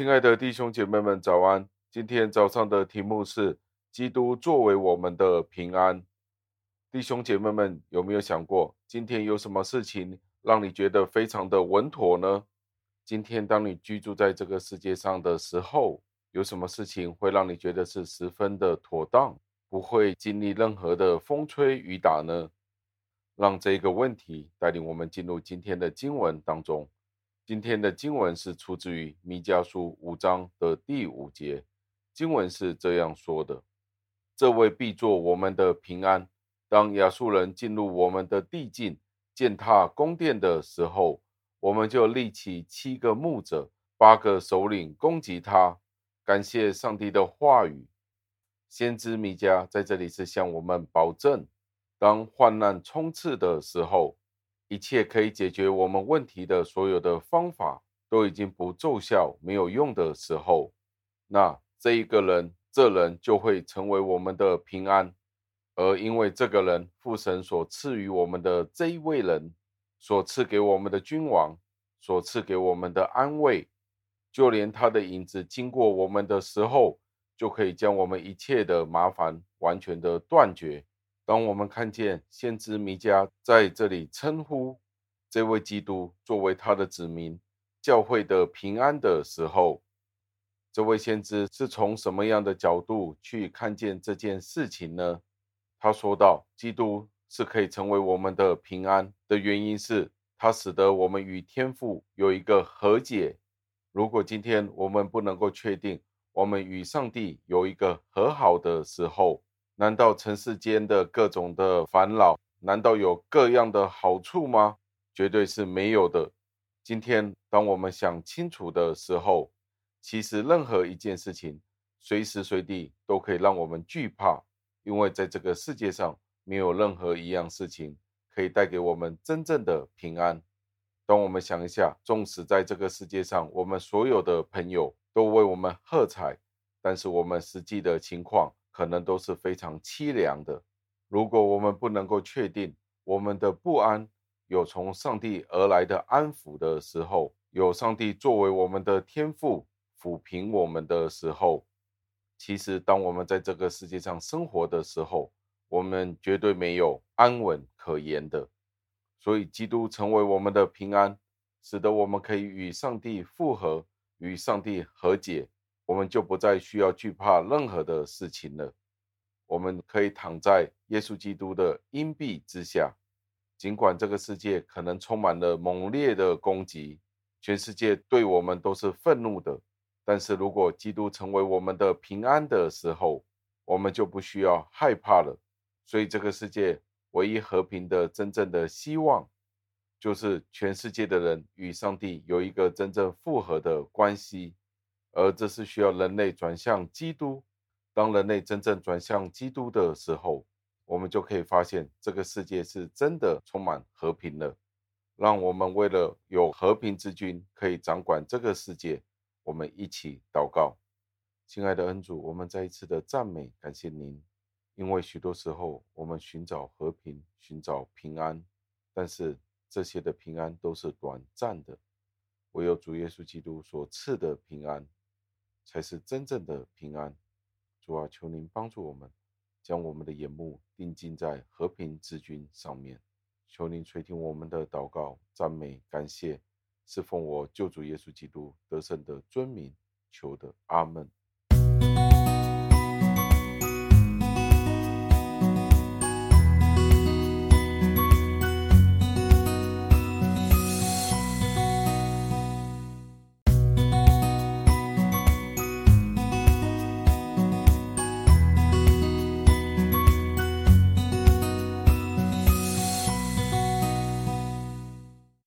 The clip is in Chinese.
亲爱的弟兄姐妹们，早安！今天早上的题目是“基督作为我们的平安”。弟兄姐妹们，有没有想过，今天有什么事情让你觉得非常的稳妥呢？今天当你居住在这个世界上的时候，有什么事情会让你觉得是十分的妥当，不会经历任何的风吹雨打呢？让这个问题带领我们进入今天的经文当中。今天的经文是出自于弥迦书五章的第五节，经文是这样说的：“这位必作我们的平安。当亚述人进入我们的地境，践踏宫殿的时候，我们就立起七个牧者、八个首领攻击他。”感谢上帝的话语，先知弥迦在这里是向我们保证：当患难冲刺的时候。一切可以解决我们问题的所有的方法都已经不奏效、没有用的时候，那这一个人，这人就会成为我们的平安。而因为这个人，父神所赐予我们的这一位人，所赐给我们的君王，所赐给我们的安慰，就连他的影子经过我们的时候，就可以将我们一切的麻烦完全的断绝。当我们看见先知弥迦在这里称呼这位基督作为他的子民、教会的平安的时候，这位先知是从什么样的角度去看见这件事情呢？他说道：“基督是可以成为我们的平安的原因是，他使得我们与天父有一个和解。如果今天我们不能够确定我们与上帝有一个和好的时候，难道尘世间的各种的烦恼，难道有各样的好处吗？绝对是没有的。今天，当我们想清楚的时候，其实任何一件事情，随时随地都可以让我们惧怕，因为在这个世界上，没有任何一样事情可以带给我们真正的平安。当我们想一下，纵使在这个世界上，我们所有的朋友都为我们喝彩，但是我们实际的情况，可能都是非常凄凉的。如果我们不能够确定我们的不安有从上帝而来的安抚的时候，有上帝作为我们的天父抚平我们的时候，其实当我们在这个世界上生活的时候，我们绝对没有安稳可言的。所以，基督成为我们的平安，使得我们可以与上帝复合，与上帝和解。我们就不再需要惧怕任何的事情了。我们可以躺在耶稣基督的荫庇之下，尽管这个世界可能充满了猛烈的攻击，全世界对我们都是愤怒的。但是如果基督成为我们的平安的时候，我们就不需要害怕了。所以这个世界唯一和平的真正的希望，就是全世界的人与上帝有一个真正复合的关系。而这是需要人类转向基督。当人类真正转向基督的时候，我们就可以发现这个世界是真的充满和平了。让我们为了有和平之君可以掌管这个世界，我们一起祷告。亲爱的恩主，我们再一次的赞美感谢您，因为许多时候我们寻找和平、寻找平安，但是这些的平安都是短暂的，唯有主耶稣基督所赐的平安。才是真正的平安。主啊，求您帮助我们，将我们的眼目定睛在和平之君上面。求您垂听我们的祷告、赞美、感谢，侍奉我救主耶稣基督得胜的尊名求的。阿门。